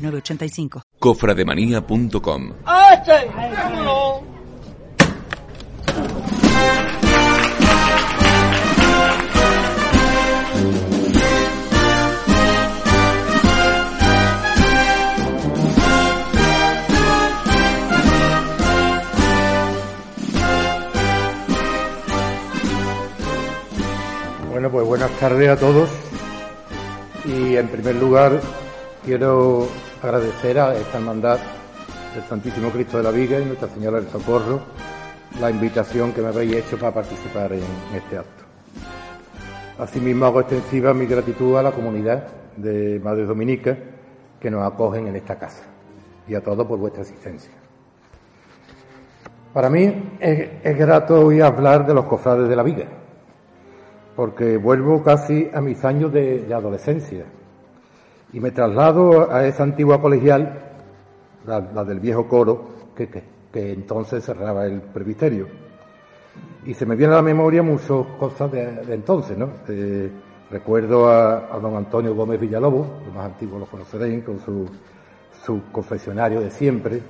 985. Cofrademanía.com Bueno, pues buenas tardes a todos. Y en primer lugar quiero agradecer a esta hermandad del Santísimo Cristo de la Viga y Nuestra Señora del Socorro la invitación que me habéis hecho para participar en este acto. Asimismo hago extensiva mi gratitud a la comunidad de Madres Dominicas que nos acogen en esta casa y a todos por vuestra asistencia. Para mí es, grato hoy hablar de los cofrades de la Viga, porque vuelvo casi a mis años de adolescencia y me traslado a esa antigua colegial, la, del viejo coro, que, que, entonces cerraba el presbiterio. Y se me viene a la memoria muchas cosas de, entonces, ¿no? Eh, recuerdo a, don Antonio Gómez Villalobos, los más antiguos lo conoceréis, con su, su confesionario de siempre,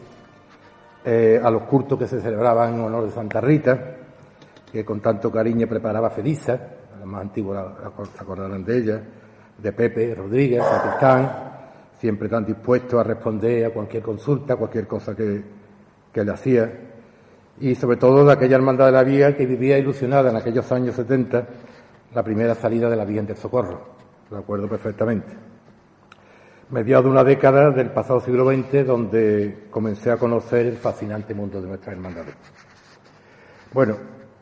eh, a los cultos que se celebraban en honor de Santa Rita, que con tanto cariño preparaba Felisa, los más antiguos se acordarán de ella, de Pepe Rodríguez, capitán, siempre tan dispuesto a responder a cualquier consulta, a cualquier cosa que, que le hacía, y sobre todo de aquella hermandad de la Vía que vivía ilusionada en aquellos años 70, la primera salida de la Virgen del Socorro, lo acuerdo perfectamente. Mediado de una década del pasado siglo XX, donde comencé a conocer el fascinante mundo de nuestras hermandades. Bueno,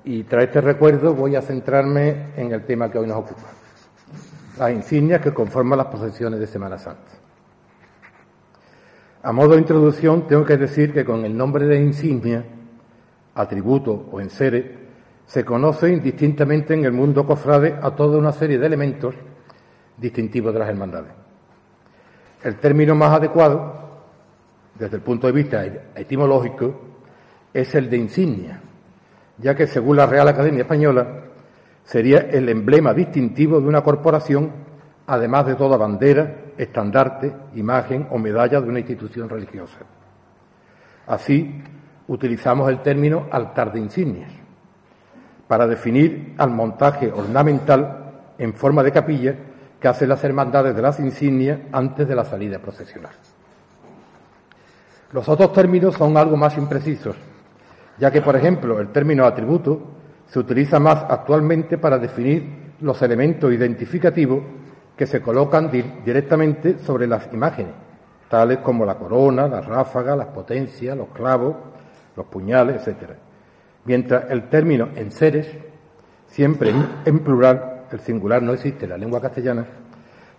y tras este recuerdo voy a centrarme en el tema que hoy nos ocupa las insignias que conforman las procesiones de Semana Santa. A modo de introducción, tengo que decir que con el nombre de insignia, atributo o enseres, se conoce indistintamente en el mundo cofrade a toda una serie de elementos distintivos de las hermandades. El término más adecuado, desde el punto de vista etimológico, es el de insignia, ya que según la Real Academia Española, sería el emblema distintivo de una corporación, además de toda bandera, estandarte, imagen o medalla de una institución religiosa. Así, utilizamos el término altar de insignias para definir al montaje ornamental en forma de capilla que hacen las hermandades de las insignias antes de la salida procesional. Los otros términos son algo más imprecisos, ya que, por ejemplo, el término atributo se utiliza más actualmente para definir los elementos identificativos que se colocan directamente sobre las imágenes, tales como la corona, la ráfaga, las potencias, los clavos, los puñales, etc. Mientras el término enseres, siempre en plural, el singular no existe en la lengua castellana,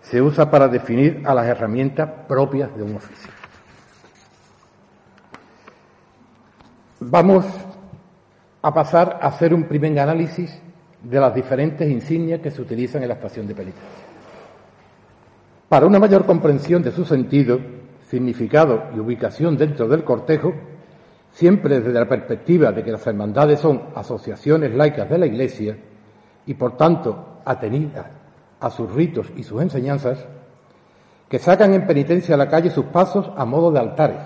se usa para definir a las herramientas propias de un oficio. Vamos a pasar a hacer un primer análisis de las diferentes insignias que se utilizan en la estación de penitencia. Para una mayor comprensión de su sentido, significado y ubicación dentro del cortejo, siempre desde la perspectiva de que las hermandades son asociaciones laicas de la Iglesia y por tanto atenidas a sus ritos y sus enseñanzas, que sacan en penitencia a la calle sus pasos a modo de altares,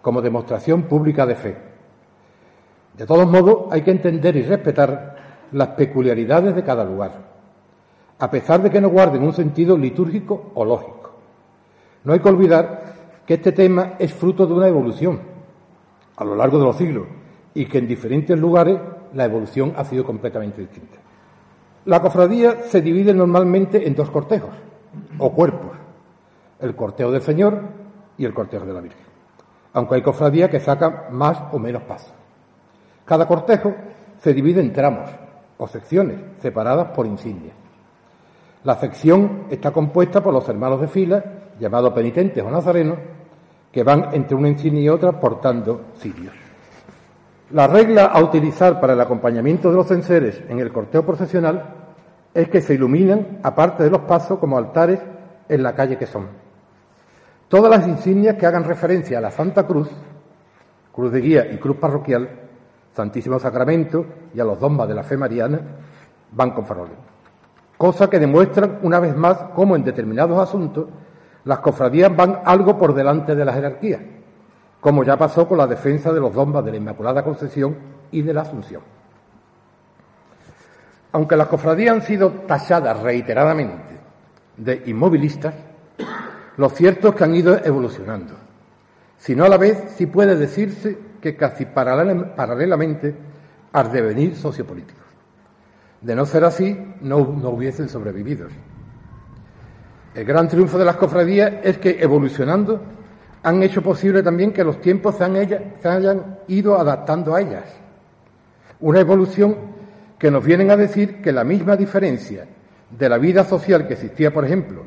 como demostración pública de fe de todos modos, hay que entender y respetar las peculiaridades de cada lugar, a pesar de que no guarden un sentido litúrgico o lógico. No hay que olvidar que este tema es fruto de una evolución a lo largo de los siglos y que en diferentes lugares la evolución ha sido completamente distinta. La cofradía se divide normalmente en dos cortejos o cuerpos, el cortejo del Señor y el cortejo de la Virgen, aunque hay cofradías que sacan más o menos pasos. Cada cortejo se divide en tramos o secciones separadas por insignias. La sección está compuesta por los hermanos de fila llamados penitentes o nazarenos, que van entre una insignia y otra portando cirios. La regla a utilizar para el acompañamiento de los censeres en el corteo procesional es que se iluminan, aparte de los pasos, como altares en la calle que son. Todas las insignias que hagan referencia a la Santa Cruz, Cruz de Guía y Cruz Parroquial, Santísimo Sacramento y a los dogmas de la fe mariana, van con faroles. Cosa que demuestra una vez más cómo en determinados asuntos las cofradías van algo por delante de la jerarquía, como ya pasó con la defensa de los dogmas de la Inmaculada Concepción y de la Asunción. Aunque las cofradías han sido tachadas reiteradamente de inmovilistas, lo cierto es que han ido evolucionando. Si no a la vez, sí puede decirse que casi paralelamente al devenir sociopolítico. De no ser así, no, hubiesen sobrevivido. El gran triunfo de las cofradías es que evolucionando han hecho posible también que los tiempos se, se hayan ido adaptando a ellas. Una evolución que nos vienen a decir que la misma diferencia de la vida social que existía, por ejemplo,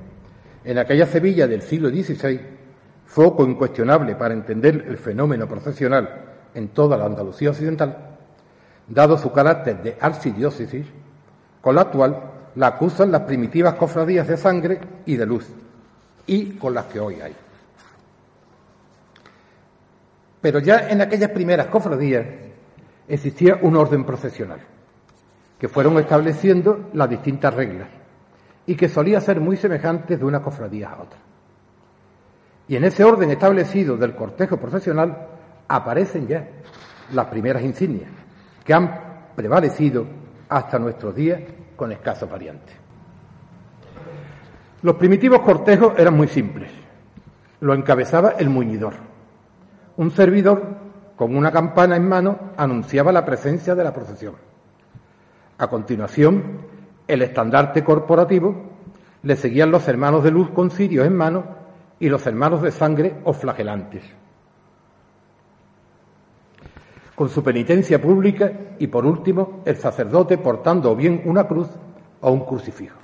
en aquella Sevilla del siglo XVI, foco incuestionable para entender el fenómeno procesional en toda la Andalucía occidental, dado su carácter de archidiócesis, con la actual la acusan las primitivas cofradías de sangre y de luz, y con las que hoy hay. Pero ya en aquellas primeras cofradías existía un orden procesional, que fueron estableciendo las distintas reglas, y que solía ser muy semejante de una cofradía a otra. Y en ese orden establecido del cortejo procesional aparecen ya las primeras insignias, que han prevalecido hasta nuestros días con escasos variantes. Los primitivos cortejos eran muy simples. Lo encabezaba el muñidor. Un servidor con una campana en mano anunciaba la presencia de la procesión. A continuación, el estandarte corporativo le seguían los hermanos de luz con cirios en mano y los hermanos de sangre o flagelantes con su penitencia pública y, por último, el sacerdote portando bien una cruz o un crucifijo.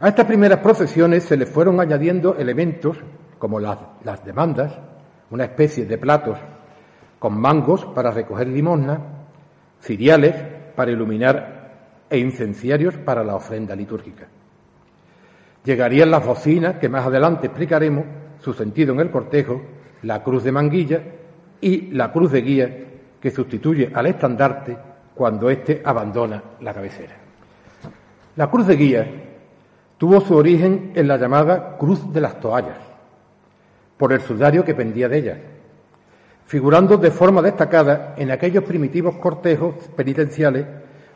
A estas primeras procesiones se le fueron añadiendo elementos como las, las demandas, una especie de platos con mangos para recoger limosna, ciriales para iluminar e incenciarios para la ofrenda litúrgica. Llegarían las bocinas, que más adelante explicaremos su sentido en el cortejo, la cruz de manguilla y la cruz de guía que sustituye al estandarte cuando éste abandona la cabecera. La cruz de guía tuvo su origen en la llamada Cruz de las Toallas, por el sudario que pendía de ella, figurando de forma destacada en aquellos primitivos cortejos penitenciales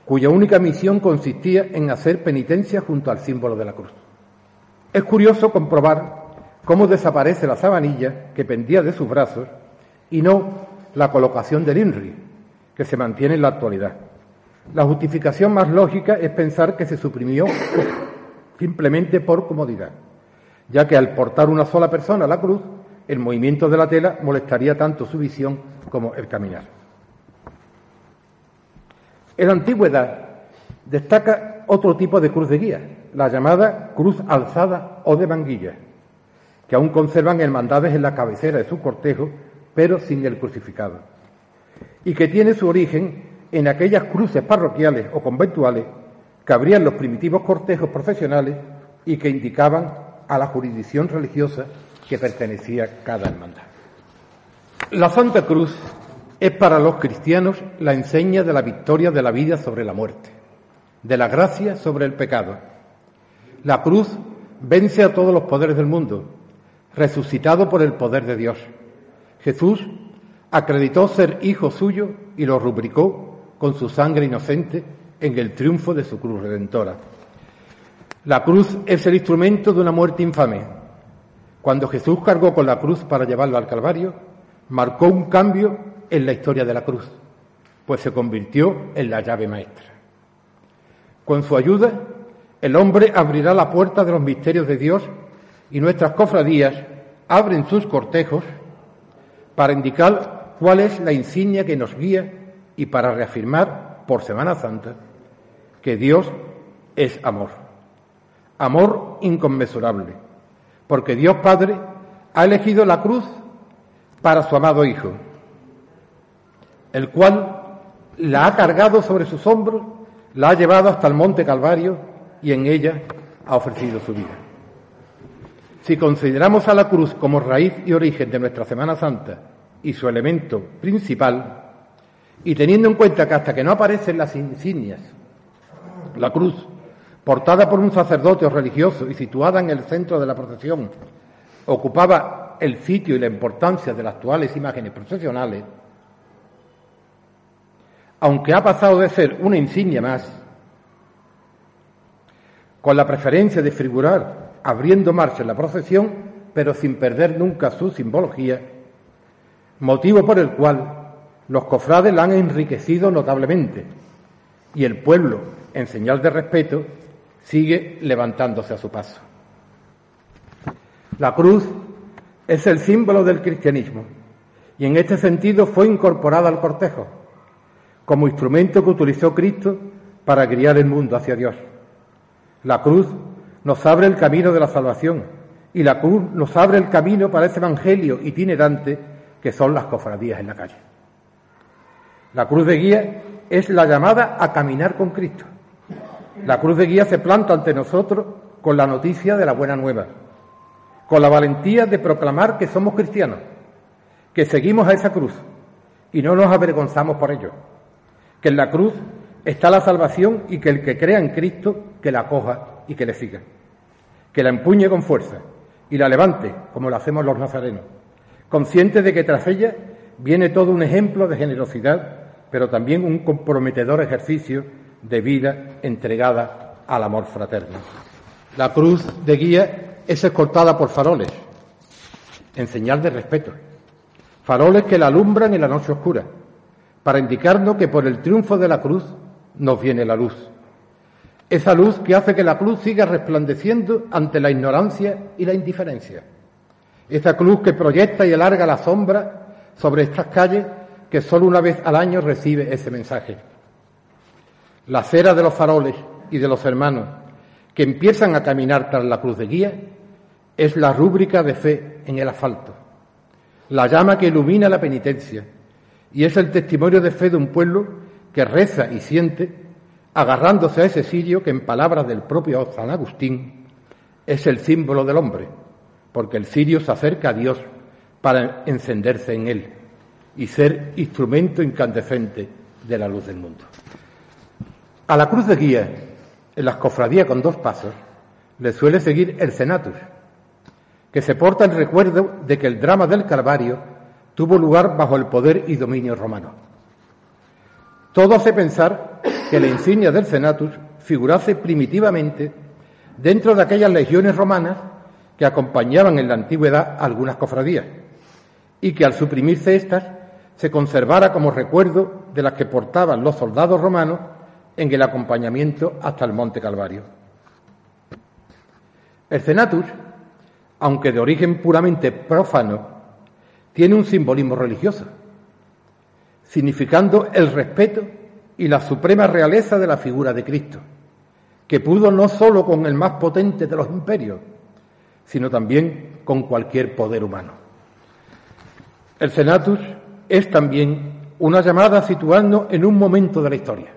cuya única misión consistía en hacer penitencia junto al símbolo de la cruz. Es curioso comprobar cómo desaparece la sabanilla que pendía de sus brazos y no la colocación del INRI, que se mantiene en la actualidad. La justificación más lógica es pensar que se suprimió simplemente por comodidad, ya que al portar una sola persona la cruz, el movimiento de la tela molestaría tanto su visión como el caminar. En la antigüedad destaca otro tipo de cruz de guía, la llamada cruz alzada o de manguilla, que aún conservan hermandades en la cabecera de su cortejo pero sin el crucificado, y que tiene su origen en aquellas cruces parroquiales o conventuales que abrían los primitivos cortejos profesionales y que indicaban a la jurisdicción religiosa que pertenecía cada hermandad. La Santa Cruz es para los cristianos la enseña de la victoria de la vida sobre la muerte, de la gracia sobre el pecado. La cruz vence a todos los poderes del mundo, resucitado por el poder de Dios Jesús acreditó ser hijo suyo y lo rubricó con su sangre inocente en el triunfo de su cruz redentora. La cruz es el instrumento de una muerte infame. Cuando Jesús cargó con la cruz para llevarlo al Calvario, marcó un cambio en la historia de la cruz, pues se convirtió en la llave maestra. Con su ayuda, el hombre abrirá la puerta de los misterios de Dios y nuestras cofradías abren sus cortejos para indicar cuál es la insignia que nos guía y para reafirmar por Semana Santa que Dios es amor. Amor inconmensurable, porque Dios Padre ha elegido la cruz para su amado Hijo, el cual la ha cargado sobre sus hombros, la ha llevado hasta el monte Calvario y en ella ha ofrecido su vida. Si consideramos a la cruz como raíz y origen de nuestra Semana Santa y su elemento principal, y teniendo en cuenta que hasta que no aparecen las insignias, la cruz, portada por un sacerdote o religioso y situada en el centro de la procesión, ocupaba el sitio y la importancia de las actuales imágenes procesionales, aunque ha pasado de ser una insignia más, con la preferencia de figurar abriendo marcha en la procesión, pero sin perder nunca su simbología, motivo por el cual los cofrades la han enriquecido notablemente y el pueblo, en señal de respeto, sigue levantándose a su paso. La cruz es el símbolo del cristianismo y en este sentido fue incorporada al cortejo como instrumento que utilizó Cristo para guiar el mundo hacia Dios. La cruz nos abre el camino de la salvación y la cruz nos abre el camino para ese evangelio itinerante que son las cofradías en la calle. La cruz de guía es la llamada a caminar con Cristo. La cruz de guía se planta ante nosotros con la noticia de la buena nueva, con la valentía de proclamar que somos cristianos, que seguimos a esa cruz y no nos avergonzamos por ello que en la cruz está la salvación y que el que crea en Cristo, que la coja y que le siga. Que la empuñe con fuerza y la levante, como lo hacemos los nazarenos, consciente de que tras ella viene todo un ejemplo de generosidad, pero también un comprometedor ejercicio de vida entregada al amor fraterno. La cruz de guía es escoltada por faroles, en señal de respeto. Faroles que la alumbran en la noche oscura para indicarnos que por el triunfo de la cruz nos viene la luz. Esa luz que hace que la cruz siga resplandeciendo ante la ignorancia y la indiferencia. Esa cruz que proyecta y alarga la sombra sobre estas calles que solo una vez al año recibe ese mensaje. La cera de los faroles y de los hermanos que empiezan a caminar tras la cruz de guía es la rúbrica de fe en el asfalto, la llama que ilumina la penitencia, y es el testimonio de fe de un pueblo que reza y siente, agarrándose a ese sirio que en palabras del propio San Agustín es el símbolo del hombre, porque el sirio se acerca a Dios para encenderse en él y ser instrumento incandescente de la luz del mundo. A la cruz de guía, en las cofradías con dos pasos, le suele seguir el cenatus, que se porta en recuerdo de que el drama del Calvario tuvo lugar bajo el poder y dominio romano. Todo hace pensar que la insignia del Senatus figurase primitivamente dentro de aquellas legiones romanas que acompañaban en la antigüedad algunas cofradías y que al suprimirse éstas se conservara como recuerdo de las que portaban los soldados romanos en el acompañamiento hasta el Monte Calvario. El Senatus, aunque de origen puramente profano tiene un simbolismo religioso, significando el respeto y la suprema realeza de la figura de Cristo, que pudo no solo con el más potente de los imperios, sino también con cualquier poder humano. El Senatus es también una llamada a situarnos en un momento de la historia,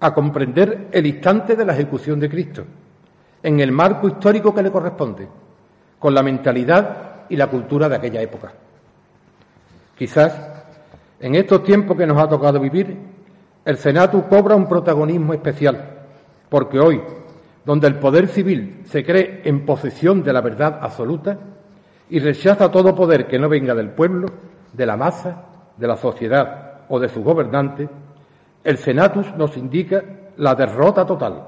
a comprender el instante de la ejecución de Cristo, en el marco histórico que le corresponde, con la mentalidad y la cultura de aquella época. Quizás en estos tiempos que nos ha tocado vivir, el Senado cobra un protagonismo especial, porque hoy, donde el poder civil se cree en posesión de la verdad absoluta y rechaza todo poder que no venga del pueblo, de la masa, de la sociedad o de sus gobernantes, el Senatus nos indica la derrota total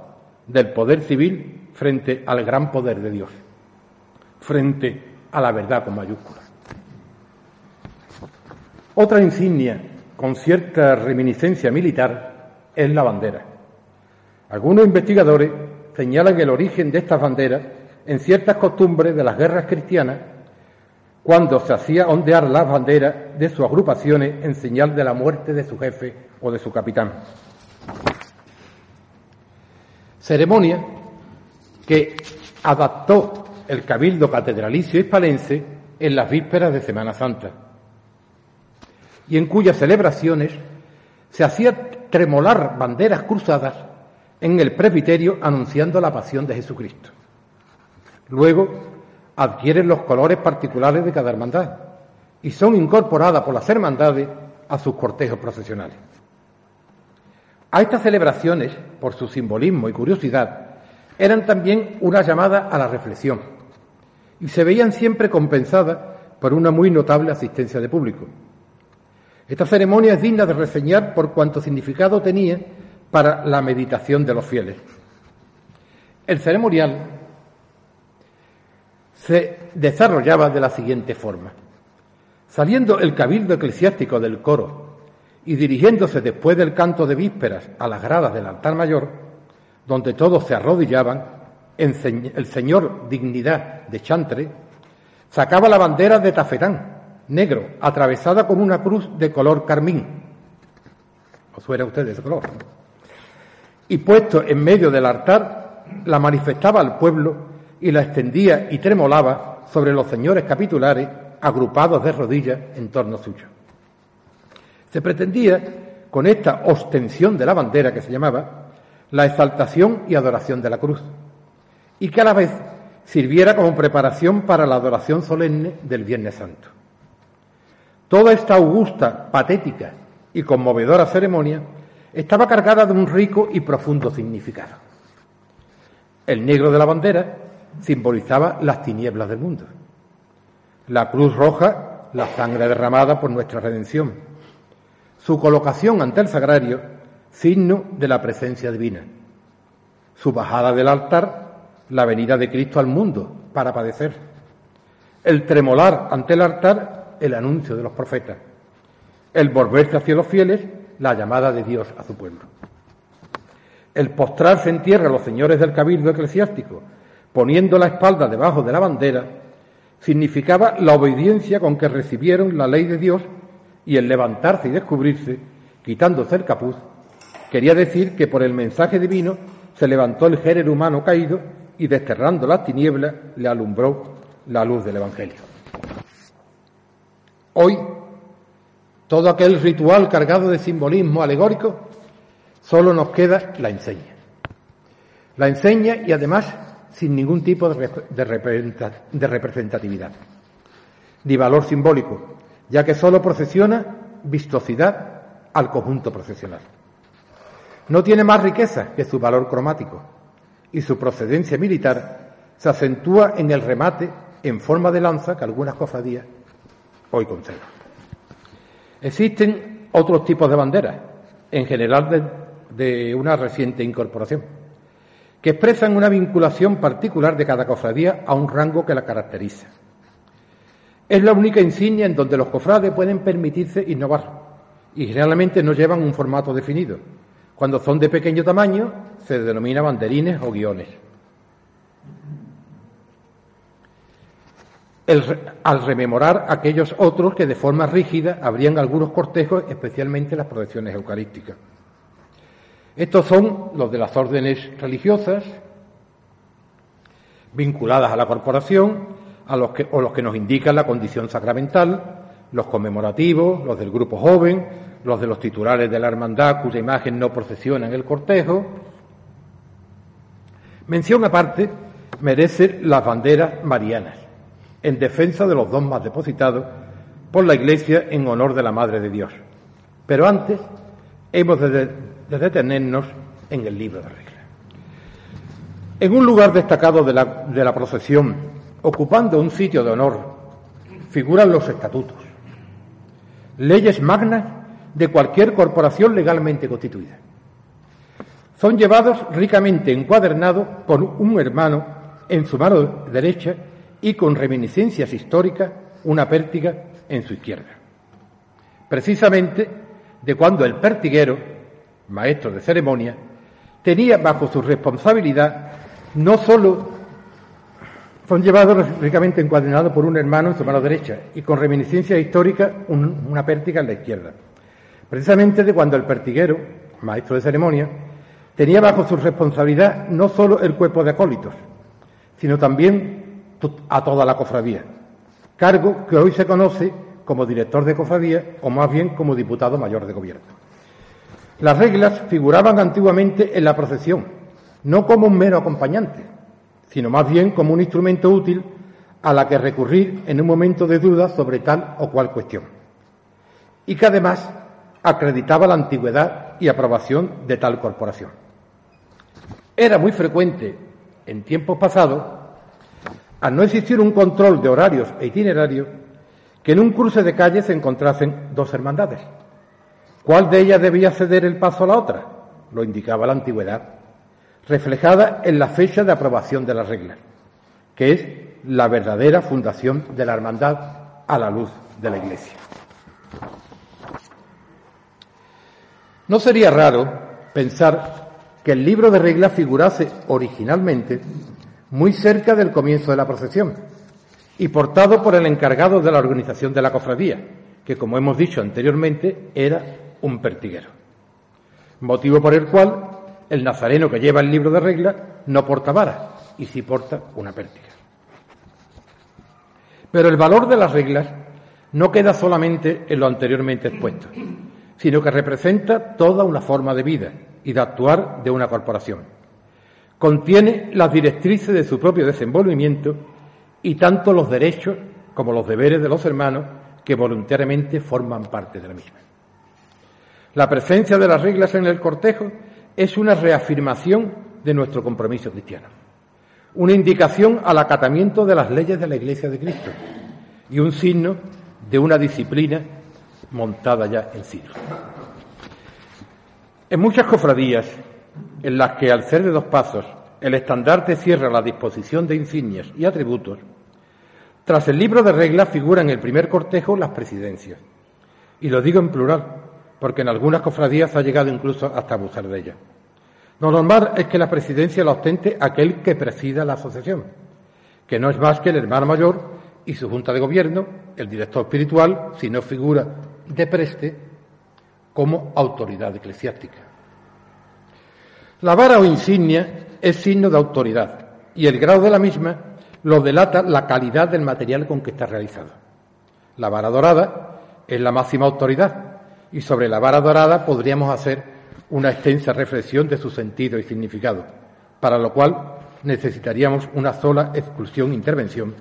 del poder civil frente al gran poder de Dios, frente a la verdad con mayúsculas. Otra insignia con cierta reminiscencia militar es la bandera. Algunos investigadores señalan el origen de estas banderas en ciertas costumbres de las guerras cristianas, cuando se hacía ondear las banderas de sus agrupaciones en señal de la muerte de su jefe o de su capitán. Ceremonia que adaptó el Cabildo Catedralicio Hispalense en las vísperas de Semana Santa, y en cuyas celebraciones se hacía tremolar banderas cruzadas en el presbiterio anunciando la pasión de Jesucristo. Luego adquieren los colores particulares de cada hermandad y son incorporadas por las hermandades a sus cortejos procesionales. A estas celebraciones, por su simbolismo y curiosidad, eran también una llamada a la reflexión y se veían siempre compensadas por una muy notable asistencia de público. Esta ceremonia es digna de reseñar por cuanto significado tenía para la meditación de los fieles. El ceremonial se desarrollaba de la siguiente forma. Saliendo el cabildo eclesiástico del coro y dirigiéndose después del canto de vísperas a las gradas del altar mayor, donde todos se arrodillaban, el señor Dignidad de Chantre sacaba la bandera de tafetán, negro, atravesada con una cruz de color carmín. ¿O suena usted de ese color? Y puesto en medio del altar, la manifestaba al pueblo y la extendía y tremolaba sobre los señores capitulares agrupados de rodillas en torno suyo. Se pretendía, con esta ostensión de la bandera que se llamaba, la exaltación y adoración de la cruz, y que a la vez sirviera como preparación para la adoración solemne del Viernes Santo. Toda esta augusta, patética y conmovedora ceremonia estaba cargada de un rico y profundo significado. El negro de la bandera simbolizaba las tinieblas del mundo. La cruz roja, la sangre derramada por nuestra redención. Su colocación ante el sagrario, signo de la presencia divina. Su bajada del altar, la venida de Cristo al mundo para padecer. El tremolar ante el altar, el anuncio de los profetas. El volverse hacia los fieles, la llamada de Dios a su pueblo. El postrarse en tierra a los señores del cabildo eclesiástico, poniendo la espalda debajo de la bandera, significaba la obediencia con que recibieron la ley de Dios y el levantarse y descubrirse, quitándose el capuz, quería decir que por el mensaje divino se levantó el género humano caído y desterrando las tinieblas le alumbró la luz del Evangelio. Hoy, todo aquel ritual cargado de simbolismo alegórico, solo nos queda la enseña. La enseña y además sin ningún tipo de representatividad ni valor simbólico, ya que solo procesiona vistosidad al conjunto procesional. No tiene más riqueza que su valor cromático y su procedencia militar se acentúa en el remate en forma de lanza que algunas cofradías hoy conservan. Existen otros tipos de banderas, en general de una reciente incorporación que expresan una vinculación particular de cada cofradía a un rango que la caracteriza. Es la única insignia en donde los cofrades pueden permitirse innovar y generalmente no llevan un formato definido. Cuando son de pequeño tamaño se denomina banderines o guiones. Al rememorar aquellos otros que de forma rígida abrían algunos cortejos, especialmente las procesiones eucarísticas. Estos son los de las órdenes religiosas vinculadas a la corporación, a los que, o los que nos indican la condición sacramental, los conmemorativos, los del grupo joven, los de los titulares de la hermandad cuya imagen no procesiona en el cortejo. Mención aparte merecen las banderas marianas, en defensa de los dogmas depositados por la Iglesia en honor de la Madre de Dios. Pero antes hemos de de detenernos en el libro de reglas. En un lugar destacado de la, de la procesión, ocupando un sitio de honor, figuran los estatutos, leyes magnas de cualquier corporación legalmente constituida. Son llevados ricamente encuadernados por un hermano en su mano derecha y con reminiscencias históricas una pértiga en su izquierda. Precisamente de cuando el pertiguero maestro de ceremonia, tenía bajo su responsabilidad no solo son llevados ricamente encuadernados por un hermano en su mano derecha y con reminiscencia histórica una pértiga en la izquierda. Precisamente de cuando el pertiguero, maestro de ceremonia, tenía bajo su responsabilidad no solo el cuerpo de acólitos, sino también a toda la cofradía, cargo que hoy se conoce como director de cofradía o más bien como diputado mayor de gobierno. Las reglas figuraban antiguamente en la procesión, no como un mero acompañante, sino más bien como un instrumento útil a la que recurrir en un momento de duda sobre tal o cual cuestión, y que además acreditaba la antigüedad y aprobación de tal corporación. Era muy frecuente en tiempos pasados, al no existir un control de horarios e itinerarios, que en un cruce de calle se encontrasen dos hermandades. ¿Cuál de ellas debía ceder el paso a la otra? Lo indicaba la antigüedad, reflejada en la fecha de aprobación de las reglas, que es la verdadera fundación de la hermandad a la luz de la Iglesia. No sería raro pensar que el libro de reglas figurase originalmente muy cerca del comienzo de la procesión y portado por el encargado de la organización de la cofradía, que como hemos dicho anteriormente era un pertiguero. Motivo por el cual el nazareno que lleva el libro de reglas no porta vara y sí porta una pértiga. Pero el valor de las reglas no queda solamente en lo anteriormente expuesto, sino que representa toda una forma de vida y de actuar de una corporación. Contiene las directrices de su propio desenvolvimiento y tanto los derechos como los deberes de los hermanos que voluntariamente forman parte de la misma. La presencia de las reglas en el cortejo es una reafirmación de nuestro compromiso cristiano una indicación al acatamiento de las leyes de la Iglesia de Cristo y un signo de una disciplina montada ya en sí. En muchas cofradías, en las que al ser de dos pasos el estandarte cierra la disposición de insignias y atributos, tras el libro de reglas figuran en el primer cortejo las presidencias. Y lo digo en plural, porque en algunas cofradías ha llegado incluso hasta abusar de ellas. Lo normal es que la presidencia la ostente aquel que presida la asociación, que no es más que el hermano mayor y su junta de gobierno, el director espiritual, si no figura de preste, como autoridad eclesiástica. La vara o insignia es signo de autoridad y el grado de la misma lo delata la calidad del material con que está realizado. La vara dorada es la máxima autoridad y sobre la vara dorada podríamos hacer una extensa reflexión de su sentido y significado, para lo cual necesitaríamos una sola exclusión intervención,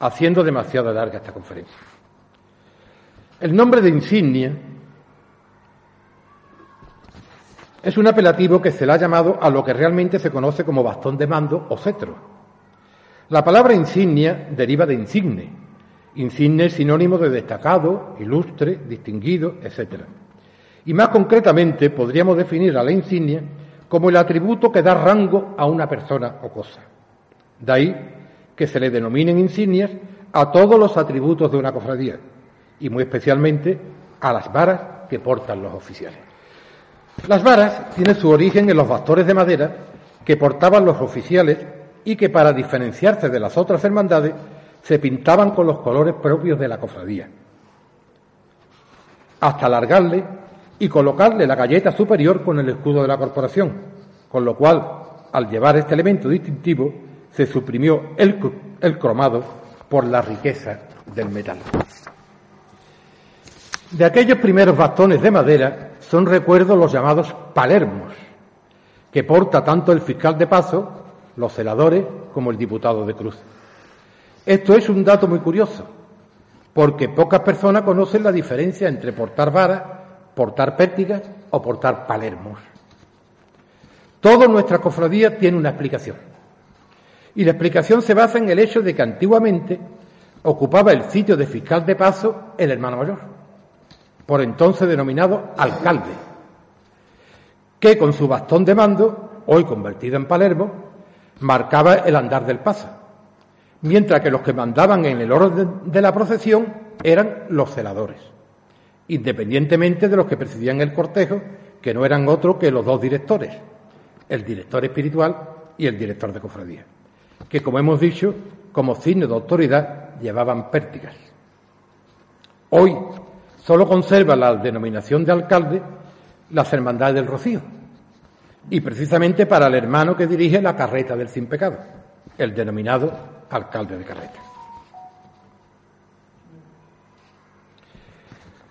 haciendo demasiado larga esta conferencia. El nombre de insignia es un apelativo que se le ha llamado a lo que realmente se conoce como bastón de mando o cetro. La palabra insignia deriva de insigne. Insigne es sinónimo de destacado, ilustre, distinguido, etcétera. Y más concretamente podríamos definir a la insignia como el atributo que da rango a una persona o cosa. De ahí que se le denominen insignias a todos los atributos de una cofradía y muy especialmente a las varas que portan los oficiales. Las varas tienen su origen en los bastones de madera que portaban los oficiales y que para diferenciarse de las otras hermandades se pintaban con los colores propios de la cofradía, hasta alargarle y colocarle la galleta superior con el escudo de la corporación, con lo cual, al llevar este elemento distintivo, se suprimió el, el cromado por la riqueza del metal. De aquellos primeros bastones de madera son recuerdos los llamados palermos, que porta tanto el fiscal de paso, los celadores, como el diputado de cruz. Esto es un dato muy curioso, porque pocas personas conocen la diferencia entre portar vara portar pértigas o portar palermos. Toda nuestra cofradía tiene una explicación. Y la explicación se basa en el hecho de que antiguamente ocupaba el sitio de fiscal de paso el hermano mayor, por entonces denominado alcalde, que con su bastón de mando, hoy convertido en Palermo, marcaba el andar del paso, mientras que los que mandaban en el orden de la procesión eran los celadores independientemente de los que presidían el cortejo, que no eran otros que los dos directores, el director espiritual y el director de cofradía, que como hemos dicho, como signo de autoridad llevaban pértigas. Hoy solo conserva la denominación de alcalde las hermandades del Rocío, y precisamente para el hermano que dirige la carreta del sin pecado, el denominado alcalde de Carreta.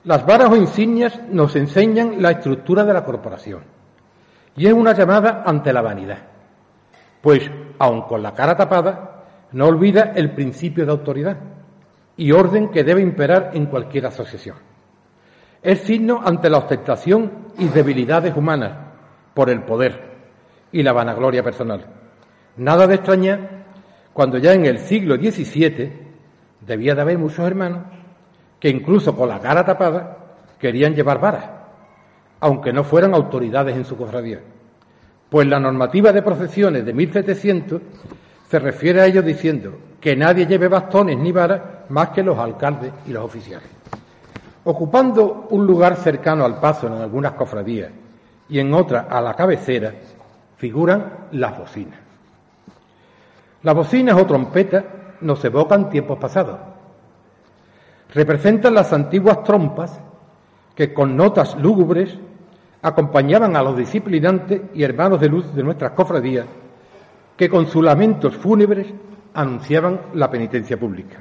Las varas o insignias nos enseñan la estructura de la corporación y es una llamada ante la vanidad, pues aun con la cara tapada, no olvida el principio de autoridad y orden que debe imperar en cualquier asociación. Es signo ante la ostentación y debilidades humanas por el poder y la vanagloria personal. Nada de extrañar cuando ya en el siglo XVII debía de haber muchos hermanos que incluso con la cara tapada querían llevar varas, aunque no fueran autoridades en su cofradía. Pues la normativa de procesiones de 1700 se refiere a ello diciendo que nadie lleve bastones ni varas más que los alcaldes y los oficiales. Ocupando un lugar cercano al paso en algunas cofradías y en otras a la cabecera, figuran las bocinas. Las bocinas o trompetas nos evocan tiempos pasados, representan las antiguas trompas que con notas lúgubres acompañaban a los disciplinantes y hermanos de luz de nuestras cofradías, que con sus lamentos fúnebres anunciaban la penitencia pública.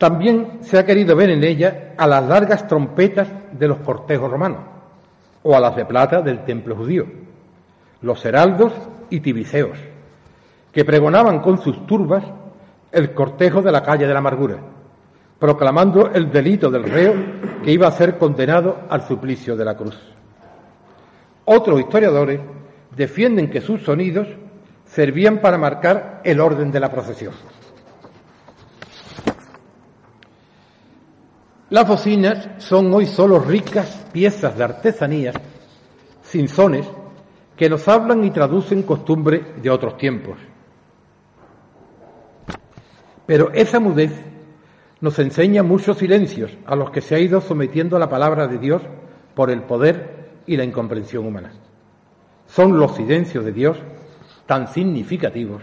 También se ha querido ver en ella a las largas trompetas de los cortejos romanos o a las de plata del templo judío, los heraldos y tibiceos, que pregonaban con sus turbas el cortejo de la calle de la amargura, proclamando el delito del reo que iba a ser condenado al suplicio de la cruz. Otros historiadores defienden que sus sonidos servían para marcar el orden de la procesión. Las bocinas son hoy solo ricas piezas de artesanía, sin sones, que nos hablan y traducen costumbres de otros tiempos. Pero esa mudez nos enseña muchos silencios a los que se ha ido sometiendo la palabra de Dios por el poder y la incomprensión humana. Son los silencios de Dios tan significativos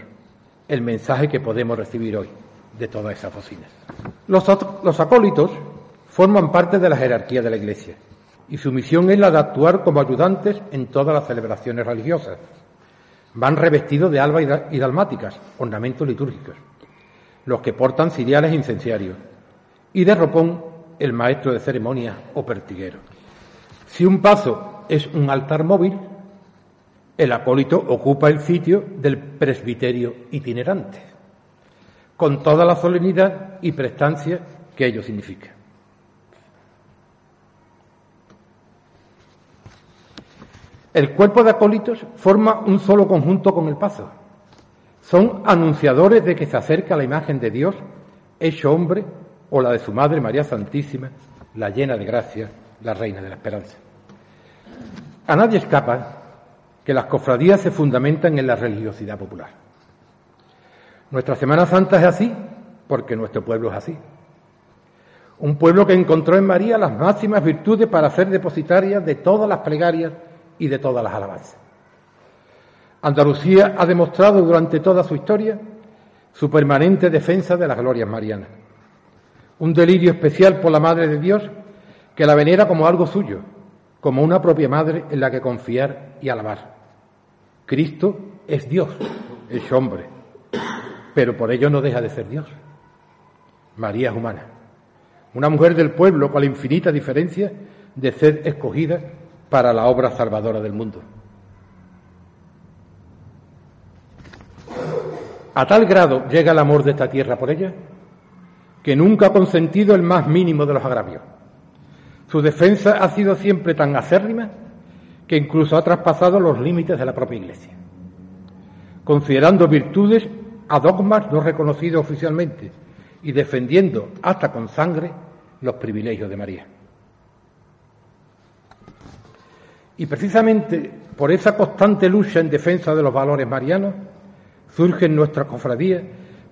el mensaje que podemos recibir hoy de todas esas bocinas. Los, los acólitos forman parte de la jerarquía de la Iglesia y su misión es la de actuar como ayudantes en todas las celebraciones religiosas. Van revestidos de alba y dalmáticas, ornamentos litúrgicos los que portan ciriales incenciarios, y de ropón el maestro de ceremonia o pertiguero. Si un paso es un altar móvil, el acólito ocupa el sitio del presbiterio itinerante, con toda la solemnidad y prestancia que ello significa. El cuerpo de acólitos forma un solo conjunto con el paso, son anunciadores de que se acerca la imagen de Dios, hecho hombre, o la de su Madre María Santísima, la llena de gracia, la Reina de la Esperanza. A nadie escapa que las cofradías se fundamentan en la religiosidad popular. Nuestra Semana Santa es así porque nuestro pueblo es así. Un pueblo que encontró en María las máximas virtudes para ser depositaria de todas las plegarias y de todas las alabanzas. Andalucía ha demostrado durante toda su historia su permanente defensa de las glorias marianas. Un delirio especial por la Madre de Dios que la venera como algo suyo, como una propia madre en la que confiar y alabar. Cristo es Dios, es hombre, pero por ello no deja de ser Dios. María es humana, una mujer del pueblo con la infinita diferencia de ser escogida para la obra salvadora del mundo. A tal grado llega el amor de esta tierra por ella que nunca ha consentido el más mínimo de los agravios. Su defensa ha sido siempre tan acérrima que incluso ha traspasado los límites de la propia Iglesia, considerando virtudes a dogmas no reconocidos oficialmente y defendiendo hasta con sangre los privilegios de María. Y precisamente por esa constante lucha en defensa de los valores marianos, surge en nuestra cofradía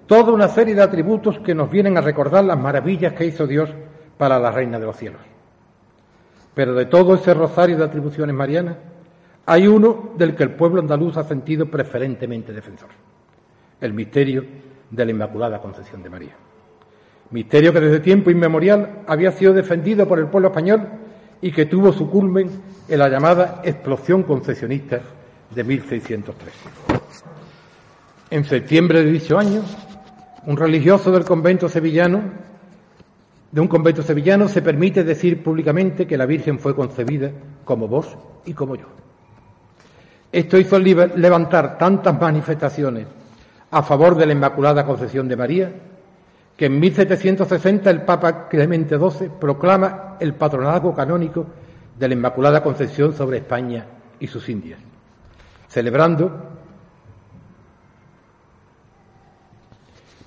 toda una serie de atributos que nos vienen a recordar las maravillas que hizo Dios para la Reina de los Cielos. Pero de todo ese rosario de atribuciones marianas, hay uno del que el pueblo andaluz ha sentido preferentemente defensor, el misterio de la Inmaculada Concepción de María. Misterio que desde tiempo inmemorial había sido defendido por el pueblo español y que tuvo su culmen en la llamada explosión concesionista de 1603. En septiembre de dicho año, un religioso del convento sevillano, de un convento sevillano, se permite decir públicamente que la Virgen fue concebida como vos y como yo. Esto hizo levantar tantas manifestaciones a favor de la Inmaculada Concepción de María que en 1760 el Papa Clemente XII proclama el patronazgo canónico de la Inmaculada Concepción sobre España y sus Indias, celebrando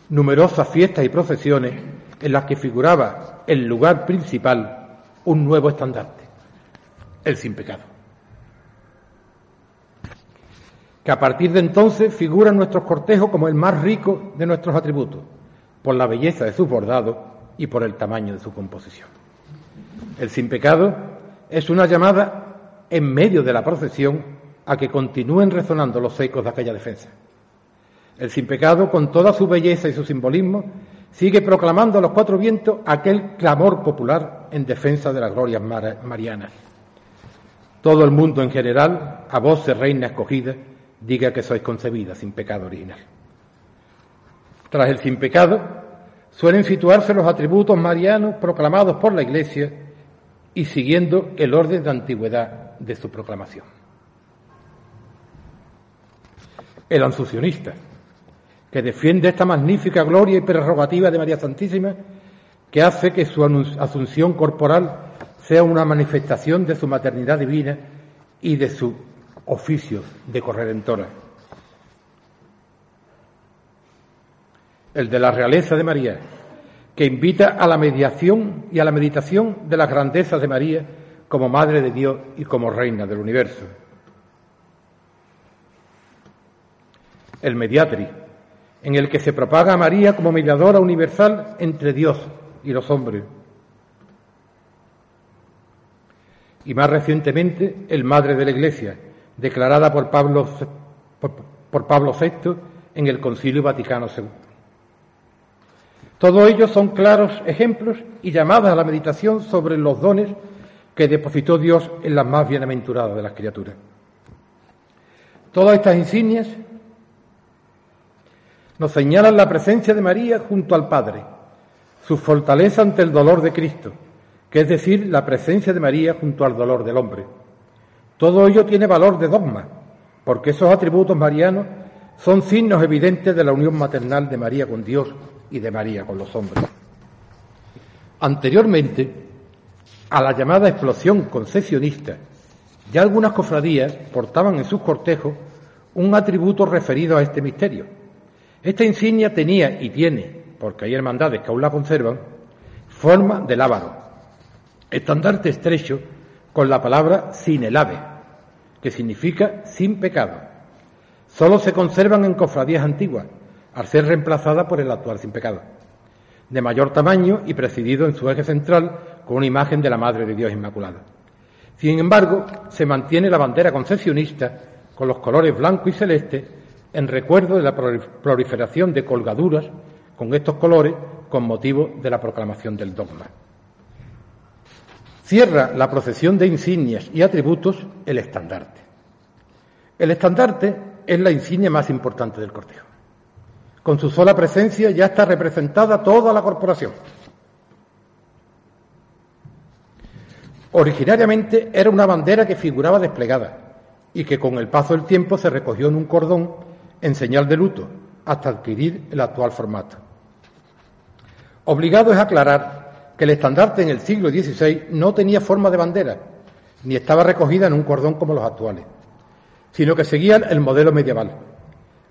numerosas fiestas y procesiones en las que figuraba el lugar principal un nuevo estandarte, el sin pecado. Que a partir de entonces figura en nuestros cortejos como el más rico de nuestros atributos, por la belleza de sus bordados y por el tamaño de su composición. El sin pecado es una llamada en medio de la procesión a que continúen resonando los ecos de aquella defensa. El sin pecado, con toda su belleza y su simbolismo, sigue proclamando a los cuatro vientos aquel clamor popular en defensa de las glorias marianas. Todo el mundo en general, a de reina escogida, diga que sois concebida sin pecado original. Tras el sin pecado, suelen situarse los atributos marianos proclamados por la Iglesia y siguiendo el orden de antigüedad de su proclamación. El ansucionista, que defiende esta magnífica gloria y prerrogativa de María Santísima, que hace que su asunción corporal sea una manifestación de su maternidad divina y de su oficio de corredentora. El de la realeza de María, que invita a la mediación y a la meditación de las grandezas de María como Madre de Dios y como Reina del universo. El mediatri, en el que se propaga a María como mediadora universal entre Dios y los hombres. Y más recientemente, el Madre de la Iglesia, declarada por Pablo, por, Pablo VI en el Concilio Vaticano II. Todos ellos son claros ejemplos y llamadas a la meditación sobre los dones que depositó Dios en las más bienaventuradas de las criaturas. Todas estas insignias nos señalan la presencia de María junto al Padre, su fortaleza ante el dolor de Cristo, que es decir, la presencia de María junto al dolor del hombre. Todo ello tiene valor de dogma, porque esos atributos marianos son signos evidentes de la unión maternal de María con Dios y de María con los hombres. Anteriormente, a la llamada explosión concesionista, ya algunas cofradías portaban en sus cortejos un atributo referido a este misterio, esta insignia tenía y tiene, porque hay hermandades que aún la conservan, forma de lábaro, estandarte estrecho con la palabra sin el ave, que significa sin pecado. Solo se conservan en cofradías antiguas, al ser reemplazada por el actual sin pecado, de mayor tamaño y presidido en su eje central con una imagen de la Madre de Dios Inmaculada. Sin embargo, se mantiene la bandera concesionista con los colores blanco y celeste en recuerdo de la proliferación de colgaduras con estos colores con motivo de la proclamación del dogma. Cierra la procesión de insignias y atributos el estandarte. El estandarte es la insignia más importante del cortejo. Con su sola presencia ya está representada toda la corporación. Originariamente era una bandera que figuraba desplegada y que con el paso del tiempo se recogió en un cordón en señal de luto hasta adquirir el actual formato. Obligado es aclarar que el estandarte en el siglo XVI no tenía forma de bandera, ni estaba recogida en un cordón como los actuales, sino que seguía el modelo medieval,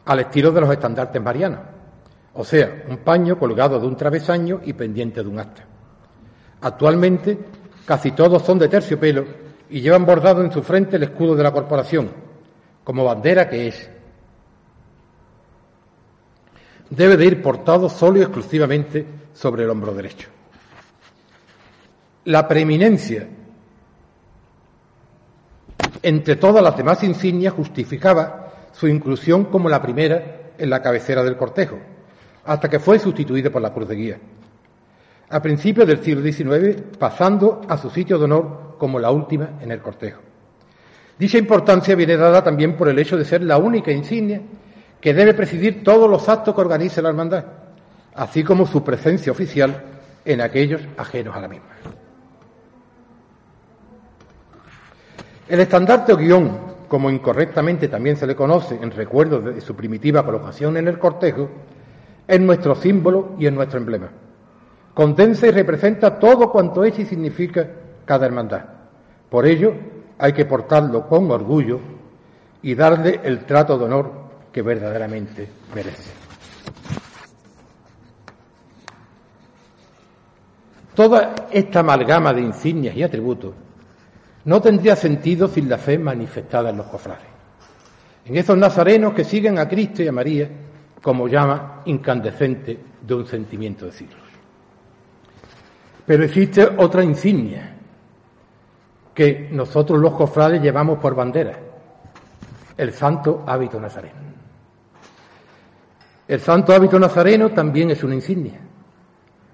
al estilo de los estandartes marianos, o sea, un paño colgado de un travesaño y pendiente de un asta. Actualmente, casi todos son de terciopelo y llevan bordado en su frente el escudo de la corporación, como bandera que es, debe de ir portado solo y exclusivamente sobre el hombro derecho. La preeminencia entre todas las demás insignias justificaba su inclusión como la primera en la cabecera del cortejo, hasta que fue sustituida por la cruz de guía. A principios del siglo XIX, pasando a su sitio de honor como la última en el cortejo. Dicha importancia viene dada también por el hecho de ser la única insignia que debe presidir todos los actos que organice la hermandad, así como su presencia oficial en aquellos ajenos a la misma. El estandarte o guion, como incorrectamente también se le conoce en recuerdo de su primitiva colocación en el cortejo, es nuestro símbolo y es nuestro emblema. Condensa y representa todo cuanto es y significa cada hermandad. Por ello, hay que portarlo con orgullo y darle el trato de honor que verdaderamente merece. Toda esta amalgama de insignias y atributos no tendría sentido sin la fe manifestada en los cofrades, en esos nazarenos que siguen a Cristo y a María como llama incandescente de un sentimiento de siglos. Pero existe otra insignia que nosotros los cofrades llevamos por bandera, el santo hábito nazareno. El santo hábito nazareno también es una insignia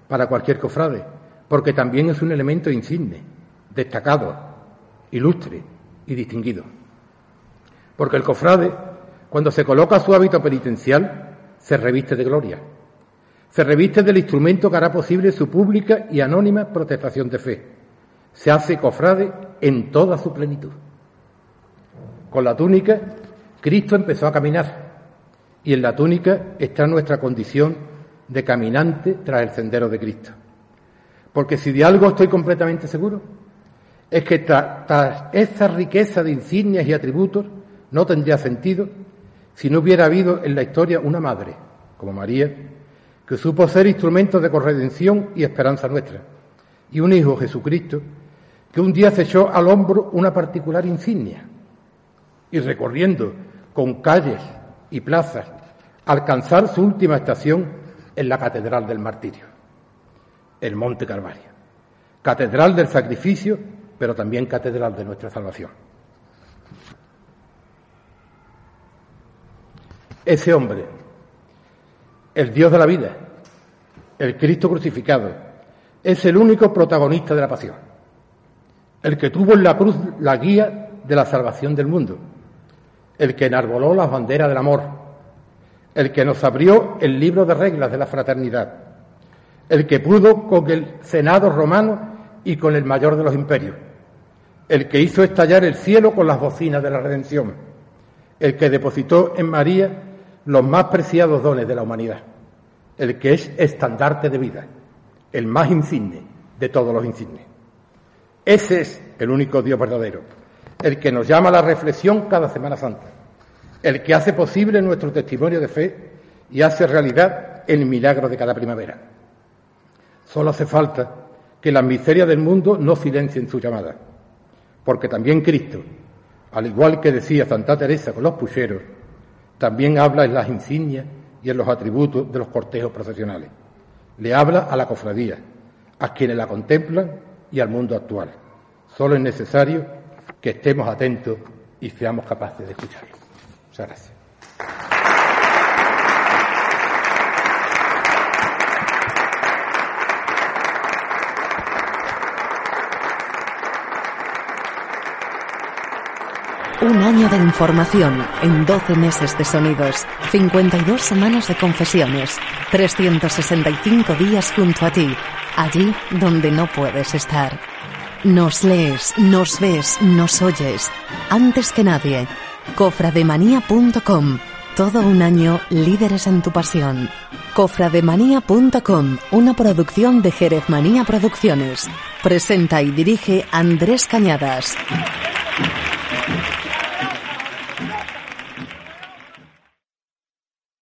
para cualquier cofrade, porque también es un elemento insigne, destacado, ilustre y distinguido. Porque el cofrade, cuando se coloca su hábito penitencial, se reviste de gloria, se reviste del instrumento que hará posible su pública y anónima protestación de fe, se hace cofrade en toda su plenitud. Con la túnica, Cristo empezó a caminar y en la túnica está nuestra condición de caminante tras el sendero de Cristo. Porque si de algo estoy completamente seguro, es que tras esta riqueza de insignias y atributos no tendría sentido si no hubiera habido en la historia una madre, como María, que supo ser instrumento de corredención y esperanza nuestra, y un hijo, Jesucristo, que un día se echó al hombro una particular insignia y recorriendo con calles y plazas alcanzar su última estación en la Catedral del Martirio, el Monte Calvario, Catedral del Sacrificio, pero también Catedral de nuestra Salvación. Ese hombre, el Dios de la vida, el Cristo crucificado, es el único protagonista de la pasión el que tuvo en la cruz la guía de la salvación del mundo, el que enarboló las banderas del amor, el que nos abrió el libro de reglas de la fraternidad, el que pudo con el Senado romano y con el mayor de los imperios, el que hizo estallar el cielo con las bocinas de la redención, el que depositó en María los más preciados dones de la humanidad, el que es estandarte de vida, el más insigne de todos los insignes. Ese es el único Dios verdadero, el que nos llama a la reflexión cada Semana Santa, el que hace posible nuestro testimonio de fe y hace realidad el milagro de cada primavera. Solo hace falta que las miserias del mundo no silencien su llamada, porque también Cristo, al igual que decía Santa Teresa con los pucheros, también habla en las insignias y en los atributos de los cortejos procesionales. Le habla a la cofradía, a quienes la contemplan y al mundo actual. Solo es necesario que estemos atentos y seamos capaces de escucharlo. Muchas gracias. Un año de información en 12 meses de sonidos, 52 semanas de confesiones, 365 días junto a ti, allí donde no puedes estar. Nos lees, nos ves, nos oyes. Antes que nadie. Cofrademanía.com. Todo un año líderes en tu pasión. Cofrademanía.com, una producción de Jerez Manía Producciones. Presenta y dirige Andrés Cañadas.